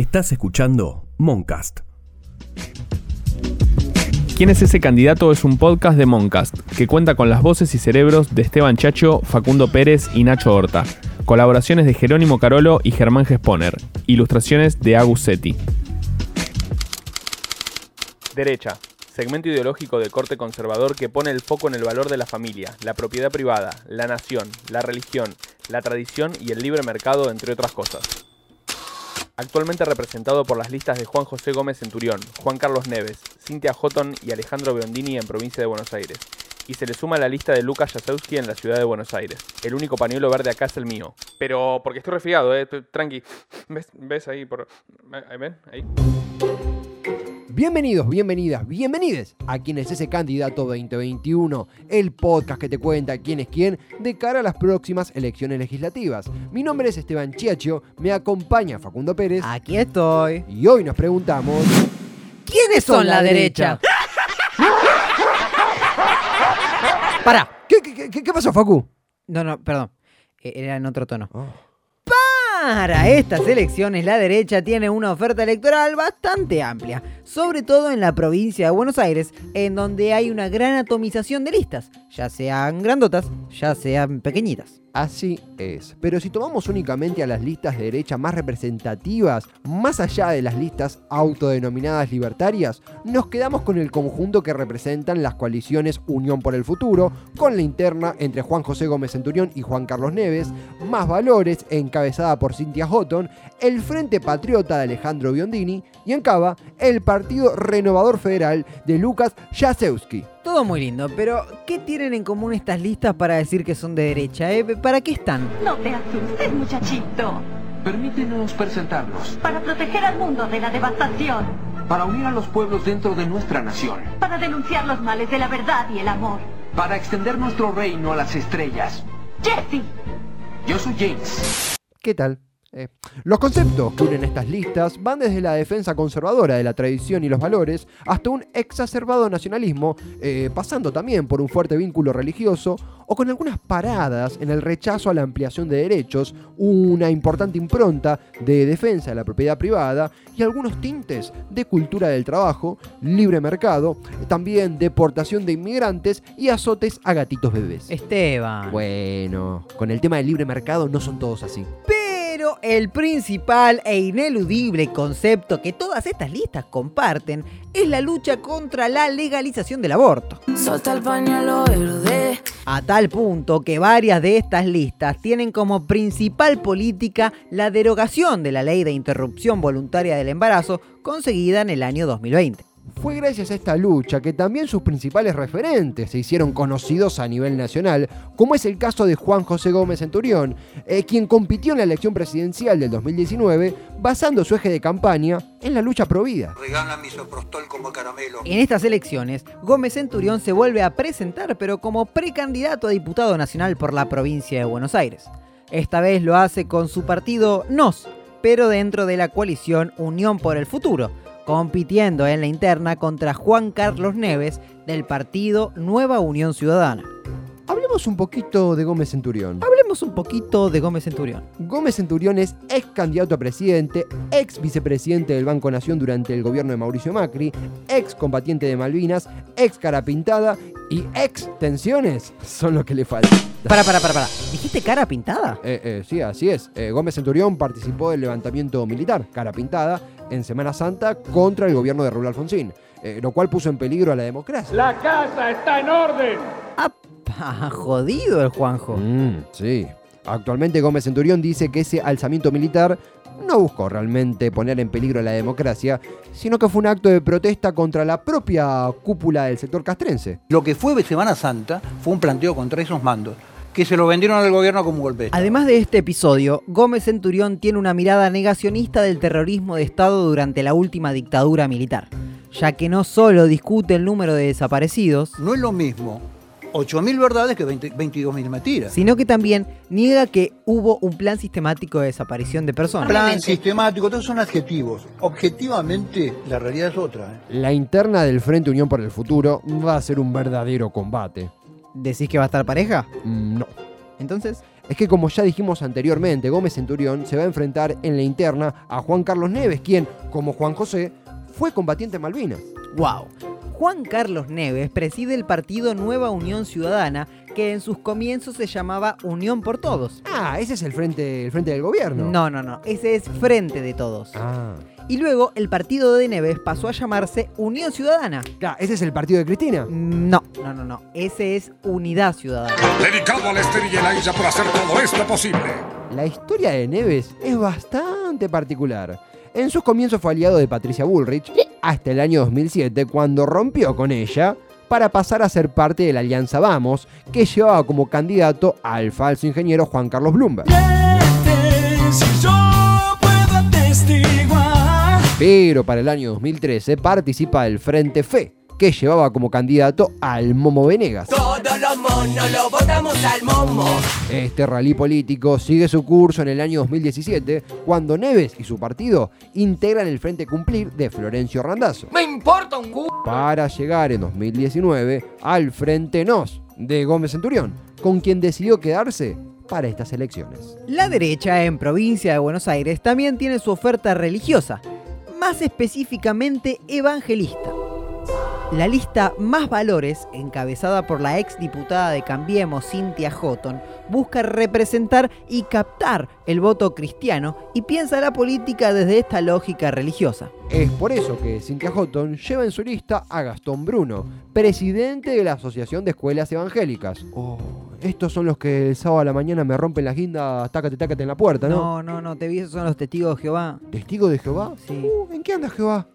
Estás escuchando Moncast. ¿Quién es ese candidato? Es un podcast de Moncast que cuenta con las voces y cerebros de Esteban Chacho, Facundo Pérez y Nacho Horta. Colaboraciones de Jerónimo Carolo y Germán Gesponer. Ilustraciones de Agus Setti. Derecha. Segmento ideológico de corte conservador que pone el foco en el valor de la familia, la propiedad privada, la nación, la religión, la tradición y el libre mercado, entre otras cosas. Actualmente representado por las listas de Juan José Gómez Centurión, Juan Carlos Neves, Cintia Houghton y Alejandro Biondini en provincia de Buenos Aires. Y se le suma la lista de Lucas Jasewski en la ciudad de Buenos Aires. El único pañuelo verde acá es el mío. Pero porque estoy resfriado, eh. estoy- Tranqui. ¿Ves, ¿Ves ahí por. ahí, ¿Ven? Ahí. Bienvenidos, bienvenidas, bienvenides a quien es ese candidato 2021, el podcast que te cuenta quién es quién de cara a las próximas elecciones legislativas. Mi nombre es Esteban Chiacho, me acompaña Facundo Pérez Aquí estoy. y hoy nos preguntamos... ¿Quiénes son la derecha? Para. ¿Qué, qué, qué- qué pasó, Facu? No, no, perdón. Eh, Era en otro tono. Oh. Para estas elecciones, la derecha tiene una oferta electoral bastante amplia, sobre todo en la provincia de Buenos Aires, en donde hay una gran atomización de listas, ya sean grandotas, ya sean pequeñitas. Así es, pero si tomamos únicamente a las listas de derecha más representativas, más allá de las listas autodenominadas libertarias, nos quedamos con el conjunto que representan las coaliciones Unión por el Futuro, con la interna entre Juan José Gómez Centurión y Juan Carlos Neves, Más Valores, encabezada por Cintia Houghton, el Frente Patriota de Alejandro Biondini y en Cava, el Partido Renovador Federal de Lucas Jasewski. Todo muy lindo, pero ¿qué tienen en común estas listas para decir que son de derecha? eh? ¿Para qué están? No te asustes, muchachito. Permítenos presentarnos, Para proteger al mundo de la devastación. para unir a los pueblos dentro de nuestra nación, Para denunciar los males de la verdad y el amor. para extender nuestro reino a las estrellas. Jesse, Yo soy James. ¿Qué tal? Eh, los conceptos que unen estas listas van desde la defensa conservadora de la tradición y los valores hasta un exacerbado nacionalismo, eh, pasando también por un fuerte vínculo religioso o con algunas paradas en el rechazo a la ampliación de derechos, una importante impronta de defensa de la propiedad privada y algunos tintes de cultura del trabajo, libre mercado, también deportación de inmigrantes y azotes a gatitos bebés. Esteban. Bueno, con el tema del libre mercado no son todos así. Pero el principal e ineludible concepto que todas estas listas comparten es la lucha contra la legalización del aborto. Solta el pañuelo verde. A tal punto que varias de estas listas tienen como principal política la derogación de la ley de interrupción voluntaria del embarazo conseguida en el año 2020. Fue gracias a esta lucha que también sus principales referentes se hicieron conocidos a nivel nacional, como es el caso de Juan José Gómez Centurión, eh, quien compitió en la elección presidencial del 2019 basando su eje de campaña en la lucha pro vida. Regala misoprostol como caramelo. En estas elecciones, Gómez Centurión se vuelve a presentar pero como precandidato a diputado nacional por la provincia de Buenos Aires. Esta vez lo hace con su partido NOS, pero dentro de la coalición Unión por el Futuro, compitiendo en la interna contra Juan Carlos Neves del partido Nueva Unión Ciudadana. Hablemos un poquito de Gómez Centurión. Hablemos un poquito de Gómez Centurión. Gómez Centurión es ex candidato a presidente, ex vicepresidente del Banco Nación durante el gobierno de Mauricio Macri, ex combatiente de Malvinas, ex cara pintada y ex tensiones son lo que le falta. Para, para, para, para. ¿Dijiste cara pintada? Eh, eh, sí, así es. Eh, Gómez Centurión participó del levantamiento militar, cara pintada, en Semana Santa contra el gobierno de Raúl Alfonsín, eh, lo cual puso en peligro a la democracia. La casa está en orden. Jodido el Juanjo. Mm, sí. Actualmente Gómez Centurión dice que ese alzamiento militar no buscó realmente poner en peligro la democracia, sino que fue un acto de protesta contra la propia cúpula del sector castrense. Lo que fue Semana Santa fue un planteo contra esos mandos, que se lo vendieron al gobierno como un golpe. Además de este episodio, Gómez Centurión tiene una mirada negacionista del terrorismo de Estado durante la última dictadura militar, ya que no solo discute el número de desaparecidos, No es lo mismo 8.000 verdades que 20 22.000 mentiras. sino que también niega que hubo un plan sistemático de desaparición de personas. Plan sistemático, todos son adjetivos. Objetivamente, la realidad es otra. ¿eh? La interna del Frente Unión por el Futuro va a ser un verdadero combate. ¿Decís que va a estar pareja? Mm, No. Entonces, es que como ya dijimos anteriormente, Gómez Centurión se va a enfrentar en la interna a Juan Carlos Neves, quien, como Juan José, fue combatiente en Malvinas. ¡Wow! Juan Carlos Neves preside el partido Nueva Unión Ciudadana, que en sus comienzos se llamaba Unión por Todos. Ah, ese es el frente, el frente del gobierno. No, no, no, ese es Frente de Todos. Ah. Y luego el partido de Neves pasó a llamarse Unión Ciudadana. Claro, ese es el partido de Cristina. No, no, no, no, ese es Unidad Ciudadana. Dedicado a Lester y Elijah por hacer todo esto posible. La historia de Neves es bastante particular. En sus comienzos fue aliado de Patricia Bullrich hasta el año 2007 cuando rompió con ella para pasar a ser parte de la Alianza Vamos, que llevaba como candidato al falso ingeniero Juan Carlos Bloomberg. Pero para el año 2013 participa del Frente Fe, que llevaba como candidato al Momo Venegas. Todos los monos lo votamos al Momo. Este rally político sigue su curso en el año 2017, cuando Neves y su partido integran el Frente Cumplir de Florencio Randazzo. Me importa un cu... Para llegar en 2019 al Frente Nos de Gómez Centurión, con quien decidió quedarse para estas elecciones. La derecha en provincia de Buenos Aires también tiene su oferta religiosa, más específicamente evangelista. La lista Más Valores, encabezada por la ex diputada de Cambiemos, Cynthia Houghton, busca representar y captar el voto cristiano y piensa la política desde esta lógica religiosa. Es por eso que Cynthia Houghton lleva en su lista a Gastón Bruno, presidente de la Asociación de Escuelas Evangélicas. Oh, estos son los que el sábado a la mañana me rompen la guinda, tácate, tácate en la puerta, ¿no? No, no, no, te vi, esos son los testigos de Jehová. ¿Testigos de Jehová? Sí. Uh, ¿En qué anda Jehová?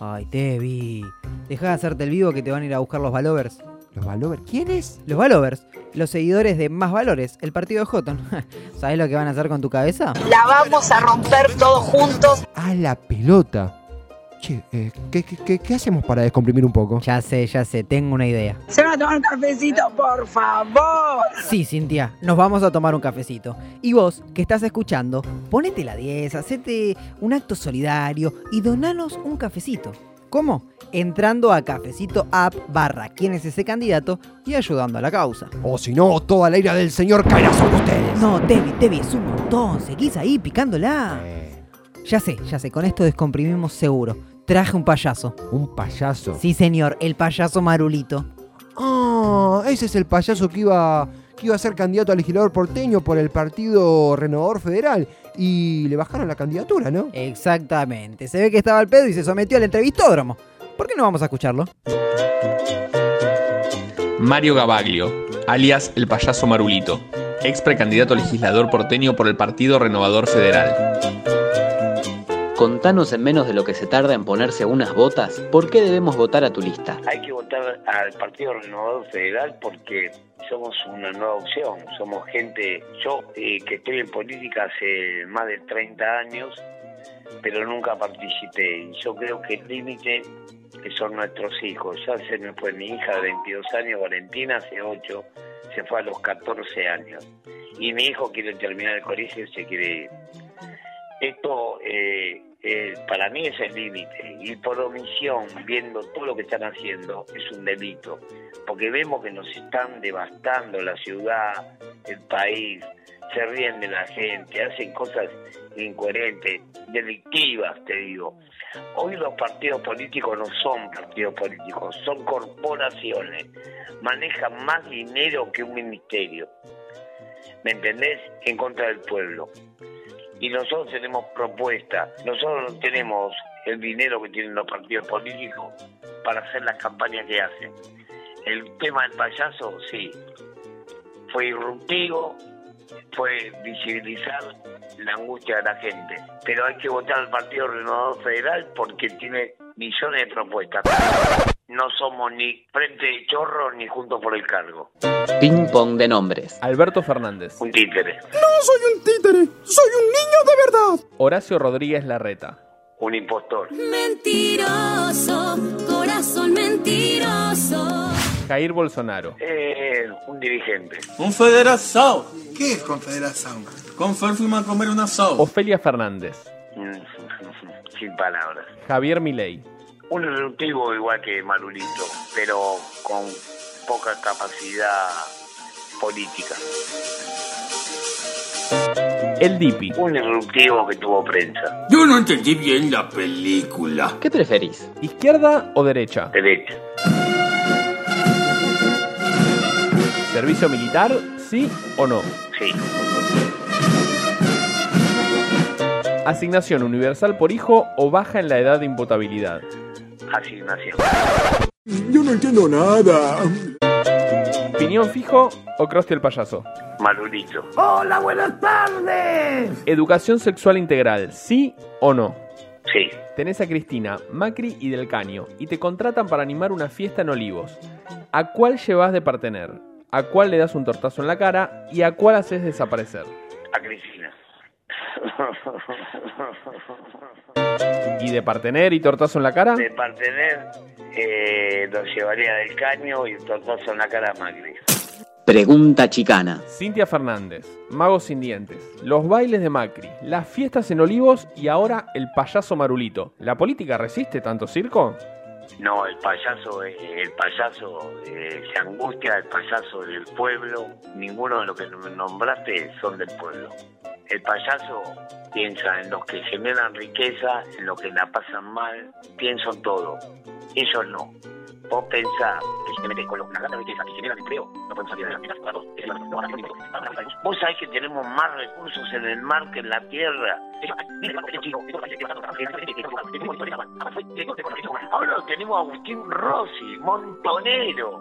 Ay, te vi. Deja de hacerte el vivo que te van a ir a buscar los Valovers. ¿Los Valovers? ¿Quiénes? Los Valovers, los seguidores de Más Valores, el partido de Houghton. ¿Sabes lo que van a hacer con tu cabeza? La vamos a romper todos juntos. A la pelota. Che, eh, ¿qué, qué, qué, qué hacemos para descomprimir un poco? Ya sé, ya sé, tengo una idea. ¿Se va a tomar un cafecito, por favor? Sí, Cintia, nos vamos a tomar un cafecito. Y vos, que estás escuchando, ponete la 10, hacete un acto solidario y donanos un cafecito. ¿Cómo? Entrando a cafecito app barra quién es ese candidato y ayudando a la causa. O si no, toda la ira del señor caerá sobre ustedes. No, Tevi, Tevi, es un montón. Seguís ahí picándola. Ya sé, ya sé, con esto descomprimimos seguro. Traje un payaso. ¿Un payaso? Sí, señor, el payaso Marulito. Ah, ese es el payaso que iba, que iba a ser candidato a legislador porteño por el Partido Renovador Federal y le bajaron la candidatura, ¿no? Exactamente. Se ve que estaba al pedo y se sometió al entrevistódromo. ¿Por qué no vamos a escucharlo? Mario Gavaglio, alias el payaso Marulito, ex precandidato a legislador porteño por el Partido Renovador Federal. Contanos en menos de lo que se tarda en ponerse unas botas, ¿por qué debemos votar a tu lista? Hay que votar al Partido Renovador Federal porque somos una nueva opción, somos gente, yo eh, que estoy en política hace más de 30 años, pero nunca participé y yo creo que el límite que son nuestros hijos, ya se me fue mi hija de 22 años, Valentina, hace 8, se fue a los 14 años y mi hijo quiere terminar el colegio y se quiere ir. Esto eh, eh, para mí es el límite. Y por omisión, viendo todo lo que están haciendo, es un delito, porque vemos que nos están devastando la ciudad, el país, se ríen de la gente, hacen cosas incoherentes, delictivas, te digo. Hoy los partidos políticos no son partidos políticos, son corporaciones, manejan más dinero que un ministerio, ¿me entendés? En contra del pueblo y nosotros tenemos propuestas. Nosotros no tenemos el dinero que tienen los partidos políticos para hacer las campañas que hacen. El tema del payaso, sí, fue irruptivo, fue visibilizar la angustia de la gente. Pero hay que votar al Partido Renovador Federal porque tiene millones de propuestas. No somos ni Frente de Chorro ni Juntos por el Cargo. Ping pong de nombres. Alberto Fernández. Un títere. No soy un títere, soy un niño de verdad. Horacio Rodríguez Larreta. Un impostor. Mentiroso, corazón mentiroso. Jair Bolsonaro. Eh, un dirigente. Un federazao. ¿Qué es confederación? Con Fer fuimos a comer un asado. Ofelia Fernández. Sin palabras. Javier Milei. Un irruptivo igual que Marulito, pero con poca capacidad política. El Dipi. Un irruptivo que tuvo prensa. Yo no entendí bien la película. ¿Qué preferís? ¿Izquierda o derecha? Derecha. ¿Servicio militar? ¿Sí o no? Sí. ¿Asignación universal por hijo o baja en la edad de imputabilidad? Asignación. Yo no entiendo nada. ¿Piñón fijo o Krusty el payaso? Marulito. Hola, buenas tardes. ¿Educación sexual integral? ¿Sí o no? Sí. Tenés a Cristina, Macri y Del Caño y te contratan para animar una fiesta en Olivos. ¿A cuál llevas de partener? ¿A cuál le das un tortazo en la cara? ¿Y a cuál haces desaparecer? A Cristina. ¿Y de partener y tortazo en la cara? De partener, eh, lo llevaría del caño y tortazo en la cara a Macri. Pregunta chicana. Cintia Fernández, Magos sin dientes, los bailes de Macri, las fiestas en Olivos y ahora el payaso Marulito. ¿La política resiste tanto circo? No, el payaso, el payaso eh, se angustia, el payaso del pueblo. Ninguno de los que nombraste son del pueblo. El payaso piensa en los que generan riqueza, en los que la pasan mal, piensa en todo. Ellos no. Vos pensás con riqueza que empleo, no podemos salir adelante. Vos sabés que tenemos más recursos en el mar que en la tierra. Ahora tenemos a Agustín Rossi, montonero.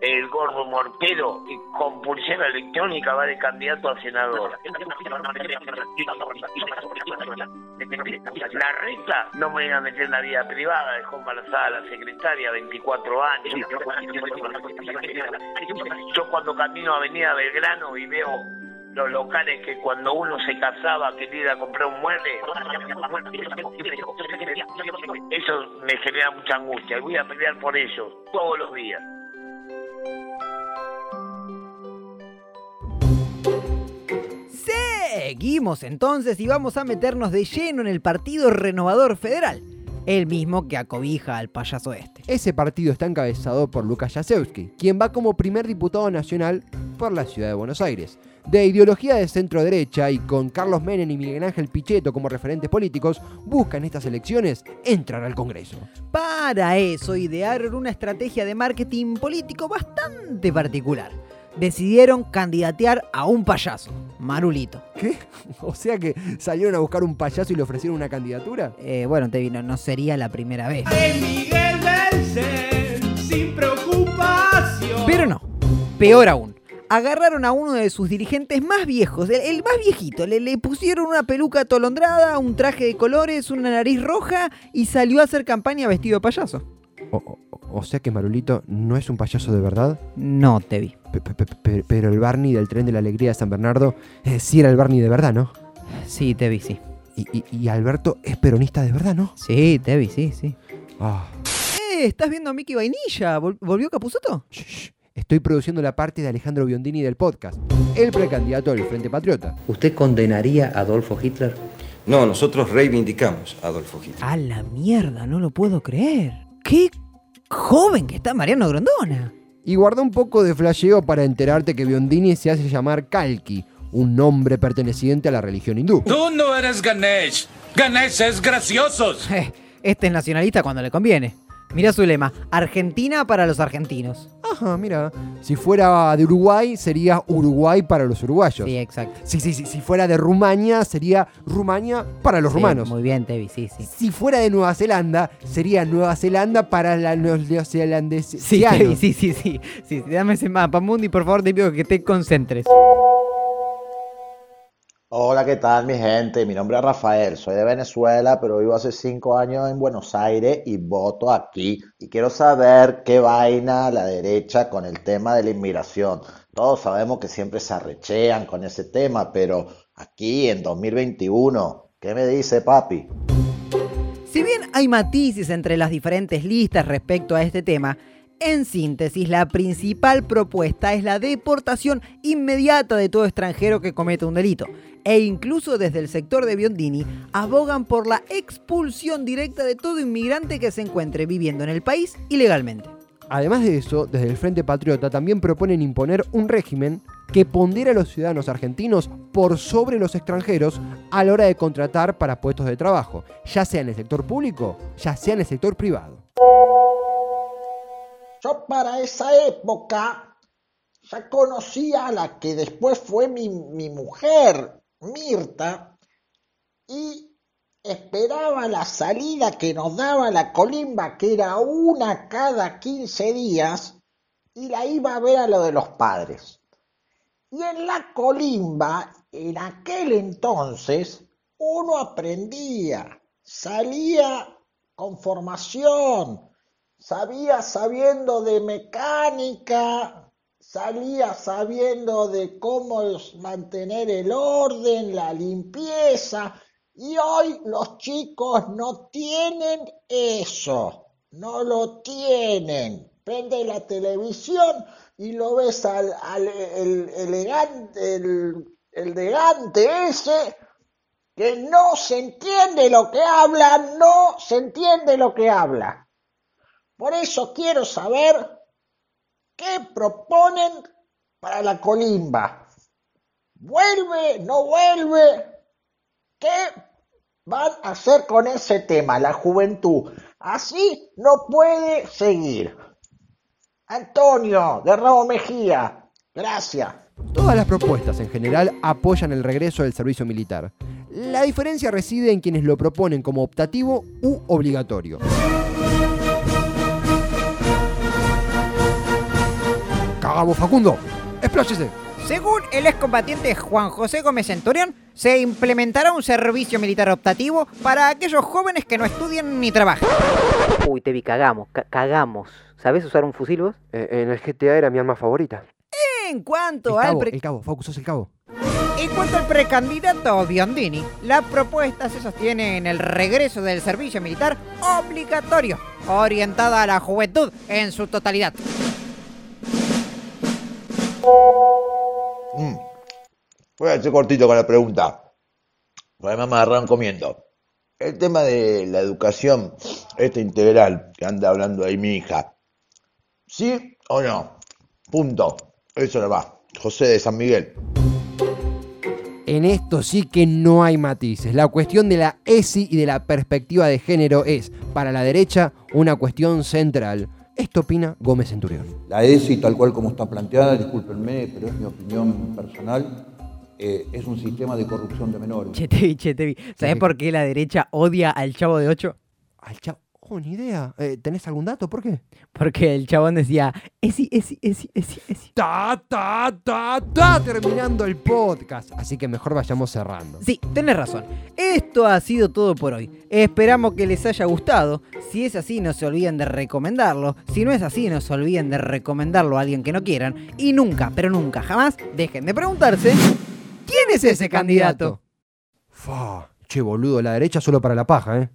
El gordo mortero y con pulsera electrónica va de candidato a senador. La reta no me iba a meter en la vida privada, dejó embarazada la secretaria, 24 años. Yo cuando camino a Avenida Belgrano y veo los locales que cuando uno se casaba quería ir a comprar un mueble, eso me genera mucha angustia y voy a pelear por ellos todos los días. Seguimos entonces y vamos a meternos de lleno en el Partido Renovador Federal, el mismo que acobija al payaso este. Ese partido está encabezado por Lucas Jasewski, quien va como primer diputado nacional por la ciudad de Buenos Aires. De ideología de centro derecha y con Carlos Menem y Miguel Ángel Pichetto como referentes políticos, buscan estas elecciones entrar al Congreso. Para eso idearon una estrategia de marketing político bastante particular. Decidieron candidatear a un payaso, Marulito. ¿Qué? O sea que salieron a buscar un payaso y le ofrecieron una candidatura. Eh, bueno, te vino, no sería la primera vez. Miguel del Cel, sin preocupación. Pero no, peor aún. Agarraron a uno de sus dirigentes más viejos, el, el más viejito, le, le, pusieron una peluca atolondrada, un traje de colores, una nariz roja y salió a hacer campaña vestido de payaso. O, o, o sea que Marulito no es un payaso de verdad. No, te vi. Pero el Barney del tren de la alegría de San Bernardo eh, sí era el Barney de verdad, ¿no? Sí, te vi, sí. Y, y, y, Alberto es peronista de verdad, ¿no? Sí, te vi, sí, sí. Ah. ¡Eh! ¿Estás viendo a Mickey Vainilla? ¿Vol ¿Volvió Capuzoto? Shh, Estoy produciendo la parte de Alejandro Biondini del podcast, el precandidato del Frente Patriota. ¿Usted condenaría a Adolfo Hitler? No, nosotros reivindicamos a Adolfo Hitler. A la mierda, no lo puedo creer. ¡Qué joven que está Mariano Grondona! Y guarda un poco de flasheo para enterarte que Biondini se hace llamar Kalki, un nombre perteneciente a la religión hindú. Tú no eres Ganesh. Ganesh es gracioso. Este es nacionalista cuando le conviene. Mira su lema, Argentina para los argentinos. Ajá, mira. Si fuera de Uruguay, sería Uruguay para los uruguayos. Sí, exacto. Sí, sí, sí. Si fuera de Rumania, sería Rumania para los sí, rumanos. Muy bien, Tevi, sí, sí. Si fuera de Nueva Zelanda, sería Nueva Zelanda para la- los neozelandeses. Sí, sí, sí, sí. sí, Dame ese mapa, Mundi, por favor, te pido que te concentres. Hola, ¿qué tal mi gente? Mi nombre es Rafael, soy de Venezuela, pero vivo hace cinco años en Buenos Aires y voto aquí. Y quiero saber qué vaina la derecha con el tema de la inmigración. Todos sabemos que siempre se arrechean con ese tema, pero aquí en 2021, ¿qué me dice papi? Si bien hay matices entre las diferentes listas respecto a este tema, en síntesis, la principal propuesta es la deportación inmediata de todo extranjero que cometa un delito. E incluso desde el sector de Biondini abogan por la expulsión directa de todo inmigrante que se encuentre viviendo en el país ilegalmente. Además de eso, desde el Frente Patriota también proponen imponer un régimen que pondera a los ciudadanos argentinos por sobre los extranjeros a la hora de contratar para puestos de trabajo, ya sea en el sector público, ya sea en el sector privado. Yo para esa época ya conocía a la que después fue mi, mi mujer, Mirta, y esperaba la salida que nos daba la colimba, que era una cada 15 días, y la iba a ver a lo de los padres. Y en la colimba, en aquel entonces, uno aprendía, salía con formación, sabía sabiendo de mecánica, salía sabiendo de cómo mantener el orden, la limpieza, y hoy los chicos no tienen eso, no lo tienen. Prende la televisión y lo ves al, al el, elegante, el, el elegante ese que no se entiende lo que habla, no se entiende lo que habla. Por eso quiero saber qué proponen para la colimba. ¿Vuelve? ¿No vuelve? ¿Qué van a hacer con ese tema, la juventud? Así no puede seguir. Antonio de Rabo Mejía, gracias. Todas las propuestas en general apoyan el regreso del servicio militar. La diferencia reside en quienes lo proponen como optativo u obligatorio. Cagamos Facundo, explóyese. Según el excombatiente Juan José Gómez Centurión, se implementará un servicio militar optativo para aquellos jóvenes que no estudien ni trabajen. Uy, te vi, cagamos, ca- cagamos. ¿Sabés usar un fusil vos? Eh, en el GTA era mi arma favorita. En cuanto El al cabo, pre- el cabo, Focus, sos el cabo. En cuanto al precandidato Biondini, la propuesta se sostiene en el regreso del servicio militar obligatorio, orientada a la juventud en su totalidad. Voy a ser cortito con la pregunta. Porque además me agarraron comiendo. El tema de la educación, esta integral que anda hablando ahí mi hija. ¿Sí o no? Punto. Eso no va. José de San Miguel. En esto sí que no hay matices. La cuestión de la ESI y de la perspectiva de género es, para la derecha, una cuestión central. Esto opina Gómez Centurión. La ESI, tal cual como está planteada, discúlpenme, pero es mi opinión personal, eh, es un sistema de corrupción de menores. Chetevi, Chetevi, ¿sabés por qué la derecha odia al chavo de 8? Al chavo. Oh, ni idea. Eh, ¿Tenés algún dato? ¿Por qué? Porque el chabón decía, esi, esi, esi, esi, esi. Ta, ta, ta, ta, terminando el podcast. Así que mejor vayamos cerrando. Sí, tenés razón. Esto ha sido todo por hoy. Esperamos que les haya gustado. Si es así, no se olviden de recomendarlo. Si no es así, no se olviden de recomendarlo a alguien que no quieran. Y nunca, pero nunca, jamás dejen de preguntarse ¿Quién es ese candidato? Fa, che, boludo, la derecha solo para la paja, ¿eh?